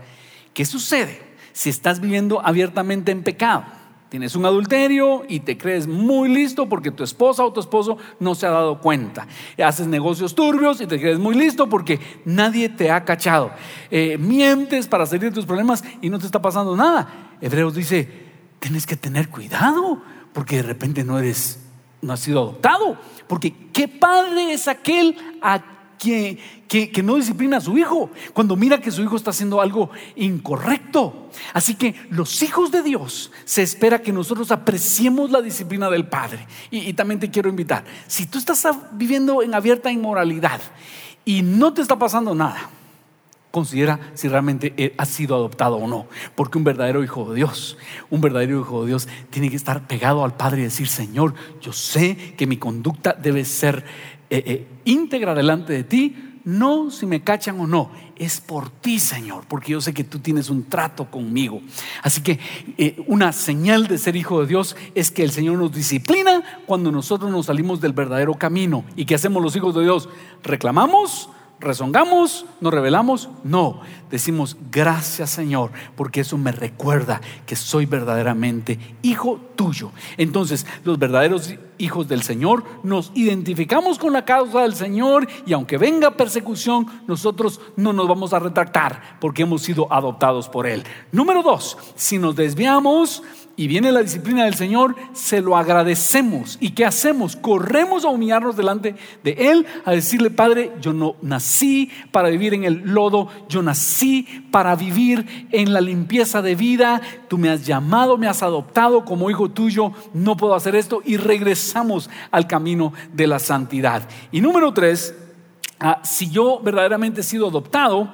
¿qué sucede si estás viviendo abiertamente en pecado? Tienes un adulterio y te crees muy listo porque tu esposa o tu esposo no se ha dado cuenta. Haces negocios turbios y te crees muy listo porque nadie te ha cachado. Eh, mientes para salir de tus problemas y no te está pasando nada. Hebreos dice, tienes que tener cuidado porque de repente no eres, no has sido adoptado. Porque qué padre es aquel a que, que, no disciplina a su hijo, cuando mira que su hijo está haciendo algo incorrecto. Así que los hijos de Dios se espera que nosotros apreciemos la disciplina del Padre. Y, y también te quiero invitar, si tú estás viviendo en abierta inmoralidad y no te está pasando nada, considera si realmente ha sido adoptado o no. Porque un verdadero hijo de Dios, un verdadero hijo de Dios tiene que estar pegado al Padre y decir, Señor, yo sé que mi conducta debe ser eh, eh, íntegra delante de ti, no si me cachan o no, es por ti, Señor, porque yo sé que tú tienes un trato conmigo. Así que eh, una señal de ser hijo de Dios es que el Señor nos disciplina cuando nosotros nos salimos del verdadero camino. ¿Y qué hacemos los hijos de Dios? ¿Reclamamos? rezongamos, nos revelamos, no, decimos gracias Señor, porque eso me recuerda que soy verdaderamente hijo tuyo. Entonces, los verdaderos hijos del Señor nos identificamos con la causa del Señor y aunque venga persecución, nosotros no nos vamos a retractar porque hemos sido adoptados por Él. Número dos, si nos desviamos, y viene la disciplina del Señor, se lo agradecemos. ¿Y qué hacemos? Corremos a humillarnos delante de Él, a decirle, Padre, yo no nací para vivir en el lodo, yo nací para vivir en la limpieza de vida, tú me has llamado, me has adoptado como hijo tuyo, no puedo hacer esto y regresamos al camino de la santidad. Y número tres, ah, si yo verdaderamente he sido adoptado,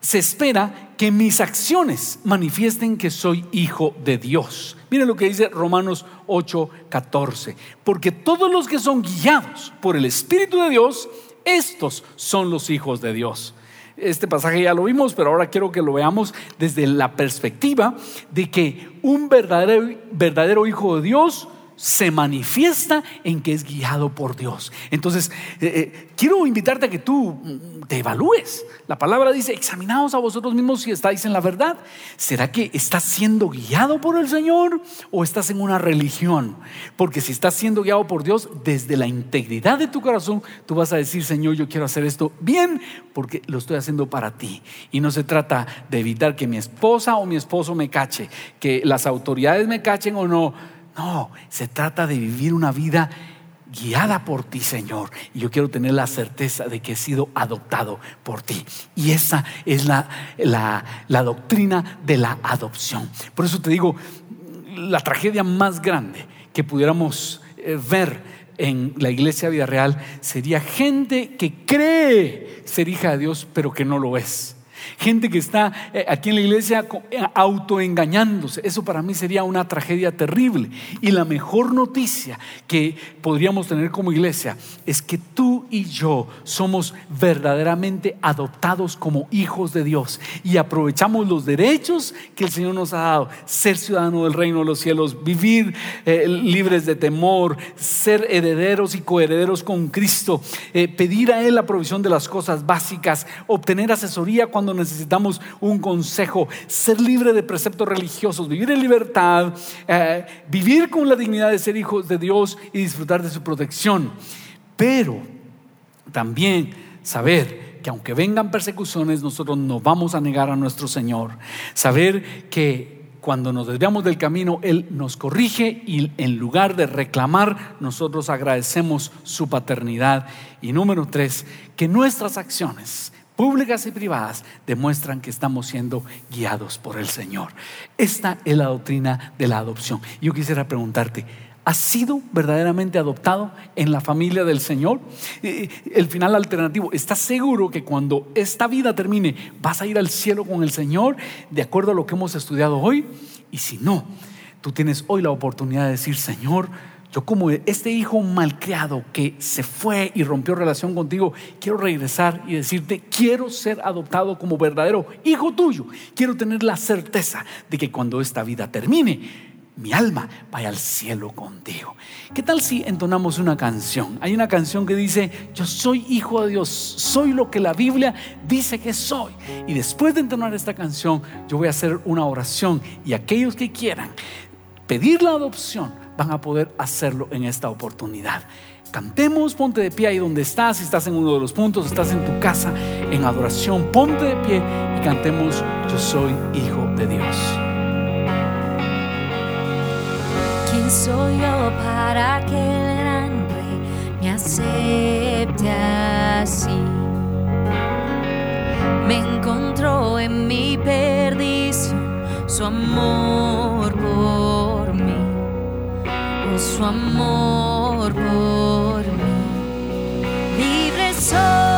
se espera que mis acciones manifiesten que soy hijo de Dios. Miren lo que dice Romanos 8, 14. Porque todos los que son guiados por el Espíritu de Dios, estos son los hijos de Dios. Este pasaje ya lo vimos, pero ahora quiero que lo veamos desde la perspectiva de que un verdadero, verdadero hijo de Dios se manifiesta en que es guiado por Dios. Entonces, eh, eh, quiero invitarte a que tú mm, te evalúes. La palabra dice, examinaos a vosotros mismos si estáis en la verdad. ¿Será que estás siendo guiado por el Señor o estás en una religión? Porque si estás siendo guiado por Dios, desde la integridad de tu corazón, tú vas a decir, Señor, yo quiero hacer esto bien porque lo estoy haciendo para ti. Y no se trata de evitar que mi esposa o mi esposo me cache, que las autoridades me cachen o no no, se trata de vivir una vida guiada por ti, Señor. Y yo quiero tener la certeza de que he sido adoptado por ti. Y esa es la, la, doctrina de la adopción. Por eso te digo, la tragedia más grande que pudiéramos eh, ver en la iglesia vida real sería gente que cree ser hija de Dios, pero que no lo es. Gente que está eh, aquí en la iglesia eh, autoengañándose. Eso para mí sería una tragedia terrible. Y la mejor noticia que podríamos tener como iglesia es que tú y yo somos verdaderamente adoptados como hijos de Dios y aprovechamos los derechos que el Señor nos ha dado. Ser ciudadano del reino de los cielos, vivir eh, libres de temor, ser herederos y coherederos con Cristo, pedir a Él la provisión de las cosas básicas, obtener asesoría cuando necesitamos un consejo, ser libre de preceptos religiosos, vivir en libertad, eh, vivir con la dignidad de ser hijos de Dios y disfrutar de su protección. Pero también saber que aunque vengan persecuciones, nosotros no vamos a negar a nuestro Señor. Saber que cuando nos desviamos del camino, Él nos corrige y en lugar de reclamar, nosotros agradecemos su paternidad. Y número tres, que nuestras acciones públicas y privadas, demuestran que estamos siendo guiados por el Señor. Esta es la doctrina de la adopción. Yo quisiera preguntarte, ¿has sido verdaderamente adoptado en la familia del Señor? El final alternativo, ¿estás seguro que cuando esta vida termine vas a ir al cielo con el Señor de acuerdo a lo que hemos estudiado hoy? Y si no, tú tienes hoy la oportunidad de decir, Señor, yo como este hijo malcriado que se fue y rompió relación contigo, quiero regresar y decirte, quiero ser adoptado como verdadero hijo tuyo. Quiero tener la certeza de que cuando esta vida termine, mi alma vaya al cielo contigo. ¿Qué tal si entonamos una canción? Hay una canción que dice, yo soy hijo de Dios, soy lo que la Biblia dice que soy. Y después de entonar esta canción, yo voy a hacer una oración y aquellos que quieran pedir la adopción, van a poder hacerlo en esta oportunidad. Cantemos, ponte de pie ahí donde estás, si estás en uno de los puntos, estás en tu casa en adoración, ponte de pie y cantemos, yo soy hijo de Dios. ¿Quién soy yo para que el gran rey me acepte así? Me encontró en mi perdición su amor por su amor por mí. Libre soy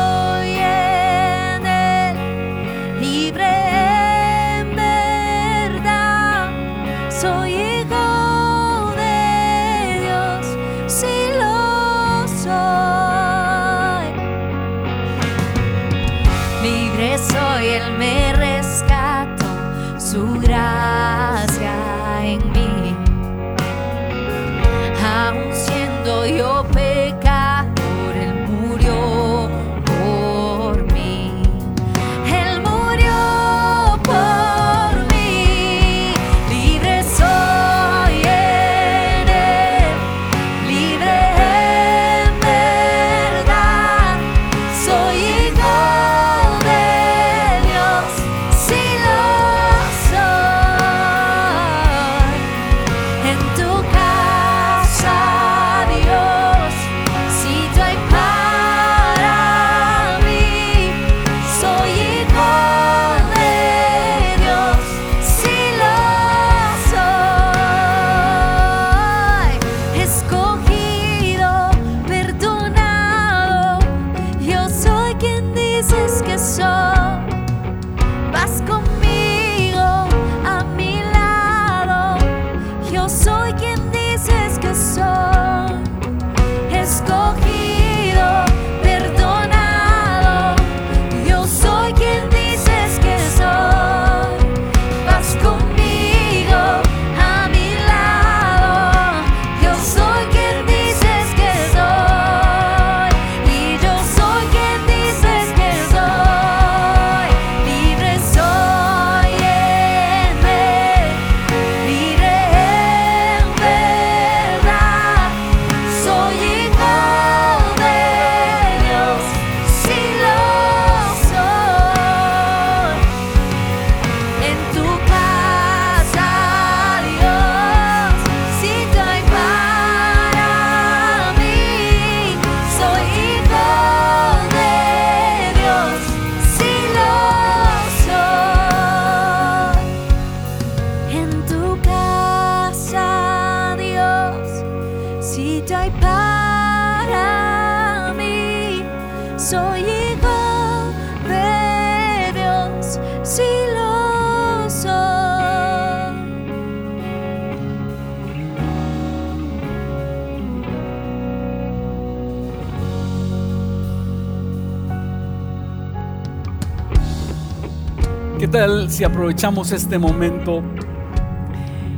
si aprovechamos este momento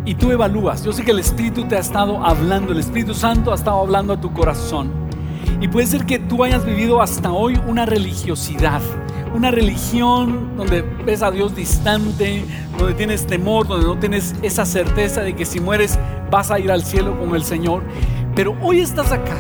y tú evalúas? Yo sé que el Espíritu te ha estado hablando, el Espíritu Santo ha estado hablando a tu corazón. Y puede ser que tú hayas vivido hasta hoy una religiosidad, una religión donde ves a Dios distante, donde tienes temor, donde no tienes esa certeza de que si mueres vas a ir al cielo con el Señor. Pero hoy estás acá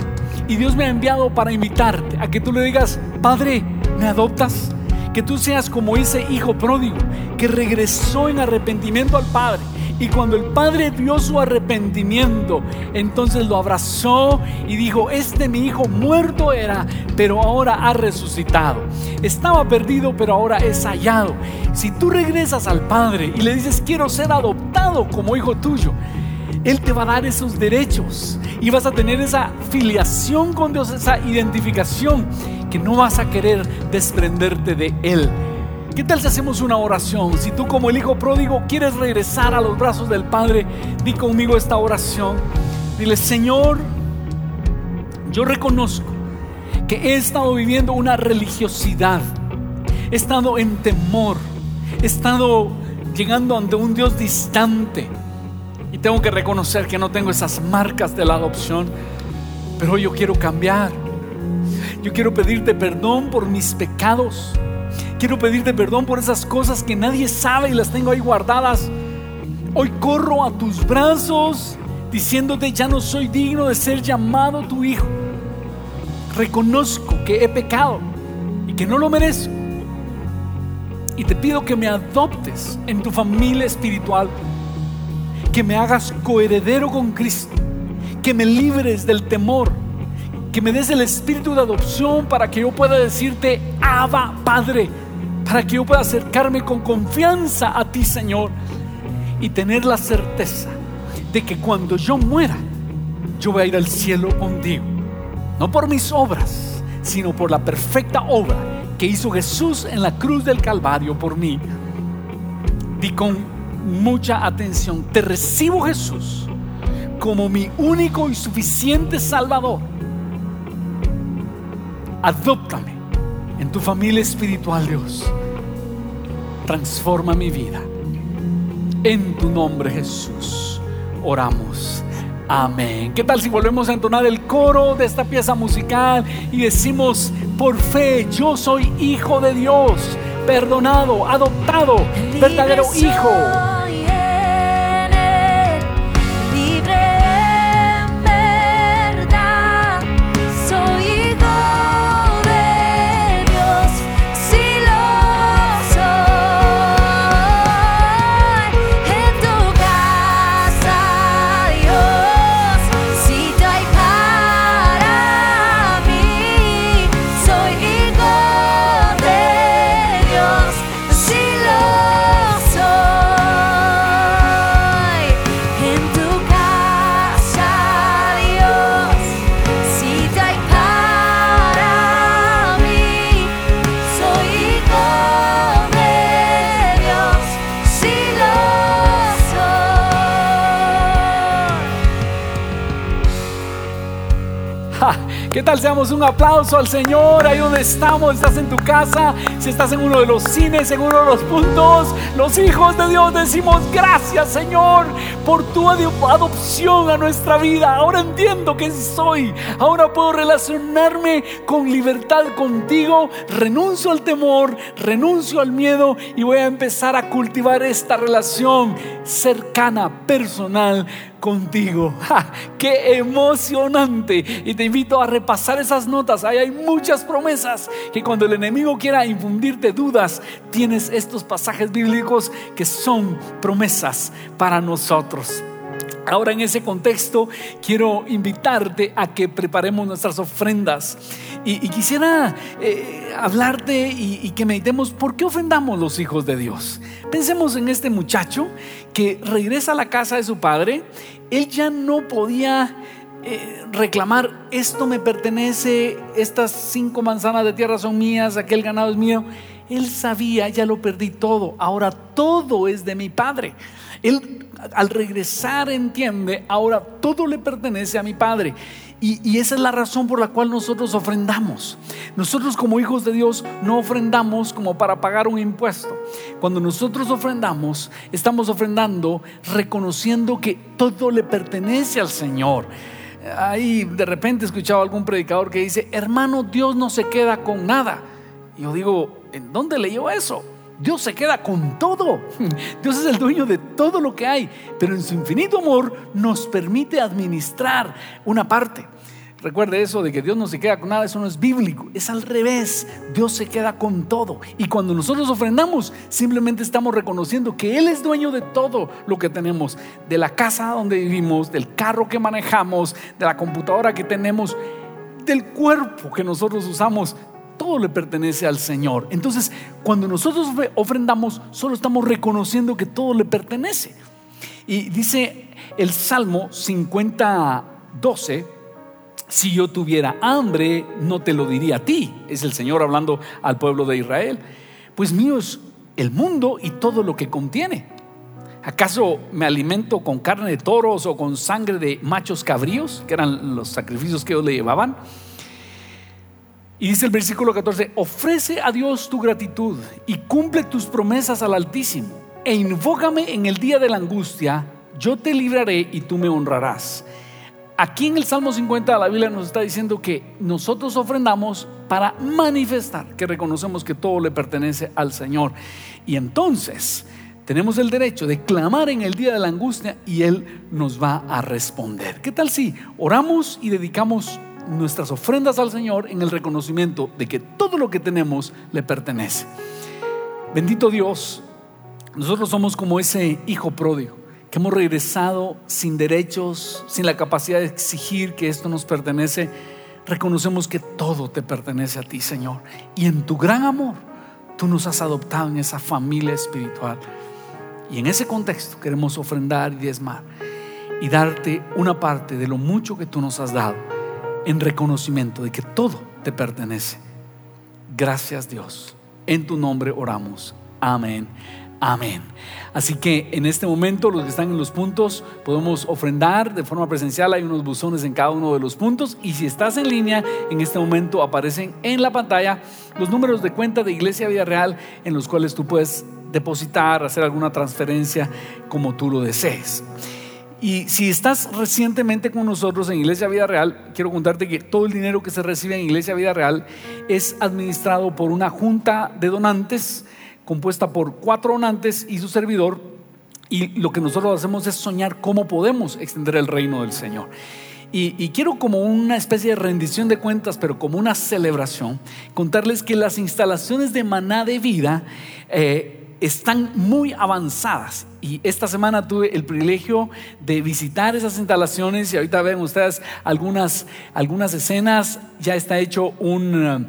y Dios me ha enviado para invitarte a que tú le digas, Padre, ¿me adoptas? Que tú seas como ese hijo pródigo que regresó en arrepentimiento al Padre. Y cuando el Padre vio su arrepentimiento, entonces lo abrazó y dijo, este mi hijo muerto era, pero ahora ha resucitado. Estaba perdido, pero ahora es hallado. Si tú regresas al Padre y le dices, quiero ser adoptado como hijo tuyo, Él te va a dar esos derechos y vas a tener esa filiación con Dios, esa identificación que no vas a querer desprenderte de Él. ¿Qué tal si hacemos una oración? Si tú como el hijo pródigo quieres regresar a los brazos del Padre, di conmigo esta oración. Dile, Señor, yo reconozco que he estado viviendo una religiosidad, he estado en temor, he estado llegando ante un Dios distante y tengo que reconocer que no tengo esas marcas de la adopción, pero yo quiero cambiar. Yo quiero pedirte perdón por mis pecados. Quiero pedirte perdón por esas cosas que nadie sabe y las tengo ahí guardadas. Hoy corro a tus brazos diciéndote ya no soy digno de ser llamado tu hijo. Reconozco que he pecado y que no lo merezco. Y te pido que me adoptes en tu familia espiritual, que me hagas coheredero con Cristo, que me libres del temor, que me des el espíritu de adopción para que yo pueda decirte, Abba Padre, para que yo pueda acercarme con confianza a ti, Señor, y tener la certeza de que cuando yo muera, yo voy a ir al cielo contigo. No por mis obras, sino por la perfecta obra que hizo Jesús en la cruz del Calvario por mí. Di con mucha atención, te recibo Jesús como mi único y suficiente Salvador. Adóptame en tu familia espiritual, Dios. Transforma mi vida. En tu nombre, Jesús, oramos. Amén. ¿Qué tal si volvemos a entonar el coro de esta pieza musical y decimos, por fe, yo soy hijo de Dios, perdonado, adoptado, verdadero hijo? ¿Qué tal? Seamos un aplauso al Señor ahí donde estamos. Estás en tu casa, si estás en uno de los cines, en uno de los puntos. Los hijos de Dios decimos gracias, Señor, por tu ado- adopción a nuestra vida. Ahora entiendo que soy. Ahora puedo relacionarme con libertad contigo. Renuncio al temor, renuncio al miedo y voy a empezar a cultivar esta relación cercana, personal contigo. ¡Ja! ¡Qué emocionante! Y te invito a repasar esas notas. Ahí hay muchas promesas que cuando el enemigo quiera infundirte dudas, tienes estos pasajes bíblicos que son promesas para nosotros. Ahora en ese contexto quiero invitarte a que preparemos nuestras ofrendas y, quisiera eh, hablarte y, que meditemos por qué ofrendamos los hijos de Dios. Pensemos en este muchacho que regresa a la casa de su padre, él ya no podía eh, reclamar, esto me pertenece, estas cinco manzanas de tierra son mías, aquel ganado es mío. Él sabía, ya lo perdí todo, ahora todo es de mi padre. Él al regresar entiende, ahora todo le pertenece a mi padre. Y, esa es la razón por la cual nosotros ofrendamos. Nosotros como hijos de Dios no ofrendamos como para pagar un impuesto. Cuando nosotros ofrendamos, estamos ofrendando reconociendo que todo le pertenece al Señor. Ahí de repente he escuchado a algún predicador que dice, hermano, Dios no se queda con nada. Y yo digo, ¿en dónde leyó eso? Dios se queda con todo. Dios es el dueño de todo lo que hay, pero en su infinito amor nos permite administrar una parte. Recuerde eso de que Dios no se queda con nada, eso no es bíblico, es al revés. Dios se queda con todo. Y cuando nosotros ofrendamos, simplemente estamos reconociendo que Él es dueño de todo lo que tenemos, de la casa donde vivimos, del carro que manejamos, de la computadora que tenemos, del cuerpo que nosotros usamos. Todo le pertenece al Señor. Entonces, cuando nosotros ofrendamos, solo estamos reconociendo que todo le pertenece. Y dice el Salmo 50, 12 si yo tuviera hambre, no te lo diría a ti. Es el Señor hablando al pueblo de Israel. Pues mío es el mundo y todo lo que contiene. ¿Acaso me alimento con carne de toros o con sangre de machos cabríos, que eran los sacrificios que ellos le llevaban? Y dice el versículo 14, ofrece a Dios tu gratitud y cumple tus promesas al Altísimo, e invócame en el día de la angustia, yo te libraré y tú me honrarás. Aquí en el Salmo 50 la Biblia nos está diciendo que nosotros ofrendamos para manifestar que reconocemos que todo le pertenece al Señor. Y entonces tenemos el derecho de clamar en el día de la angustia y Él nos va a responder. ¿Qué tal si oramos y dedicamos nuestras ofrendas al Señor en el reconocimiento de que todo lo que tenemos le pertenece? Bendito Dios, nosotros somos como ese hijo pródigo que hemos regresado sin derechos, sin la capacidad de exigir que esto nos pertenece, reconocemos que todo te pertenece a ti, Señor. Y en tu gran amor, tú nos has adoptado en esa familia espiritual. Y en ese contexto queremos ofrendar y diezmar y darte una parte de lo mucho que tú nos has dado en reconocimiento de que todo te pertenece. Gracias Dios. En tu nombre oramos. Amén. Amén. Así que en este momento los que están en los puntos podemos ofrendar de forma presencial. Hay unos buzones en cada uno de los puntos. Y si estás en línea, en este momento aparecen en la pantalla los números de cuenta de Iglesia Vida Real en los cuales tú puedes depositar, hacer alguna transferencia como tú lo desees. Y si estás recientemente con nosotros en Iglesia Vida Real, quiero contarte que todo el dinero que se recibe en Iglesia Vida Real es administrado por una junta de donantes compuesta por cuatro donantes y su servidor. Y lo que nosotros hacemos es soñar cómo podemos extender el reino del Señor. Y, quiero como una especie de rendición de cuentas, pero como una celebración, contarles que las instalaciones de Maná de Vida eh, están muy avanzadas. Y esta semana tuve el privilegio de visitar esas instalaciones y ahorita ven ustedes algunas, algunas escenas. Ya está hecho un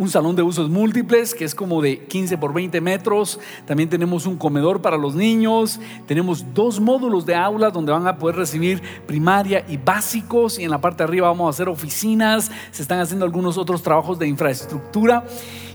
un salón de usos múltiples que es como de 15 por 20 metros. También tenemos un comedor para los niños. Tenemos dos módulos de aulas donde van a poder recibir primaria y básicos. Y en la parte de arriba vamos a hacer oficinas. Se están haciendo algunos otros trabajos de infraestructura.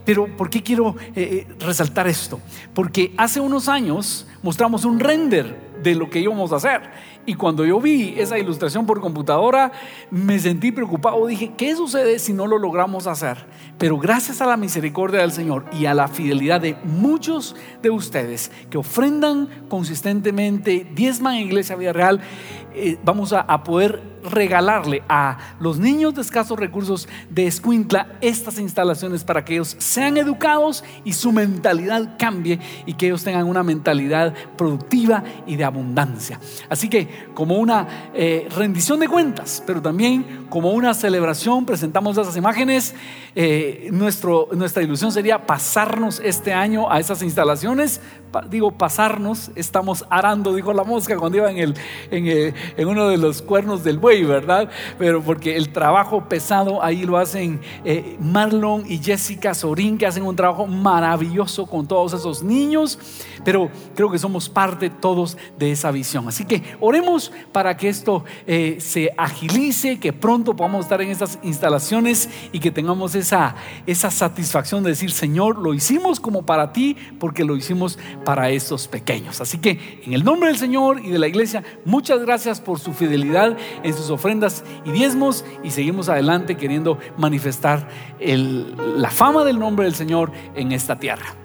Pero ¿por qué quiero eh, eh, resaltar esto? Porque hace unos años mostramos un render de lo que íbamos a hacer y cuando yo vi esa ilustración por computadora, me sentí preocupado. Dije, ¿qué sucede si no lo logramos hacer? Pero gracias a la misericordia del Señor y a la fidelidad de muchos de ustedes que ofrendan consistentemente, diezman en Iglesia Vida Real, eh, vamos a, a poder regalarle a los niños de escasos recursos de Escuintla estas instalaciones para que ellos sean educados y su mentalidad cambie y que ellos tengan una mentalidad productiva y de abundancia. Así que como una eh, rendición de cuentas, pero también como una celebración, presentamos esas imágenes. Eh, nuestra ilusión sería pasarnos este año a esas instalaciones. digo, pasarnos, estamos arando, dijo la mosca cuando iba el, en, eh, en uno de los cuernos del buey, ¿verdad? Pero porque el trabajo pesado ahí lo hacen Marlon y Jessica Sorín, que hacen un trabajo maravilloso con todos esos niños, pero creo que somos parte todos de esa visión. Así que oremos para que esto se agilice, que pronto podamos estar en estas instalaciones y que tengamos esa, esa satisfacción de decir, Señor, lo hicimos como para ti porque lo hicimos para estos pequeños. Así que en el nombre del Señor y de la iglesia, muchas gracias por su fidelidad en sus ofrendas y diezmos y seguimos adelante queriendo manifestar la fama del nombre del Señor en esta tierra.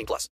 18 plus.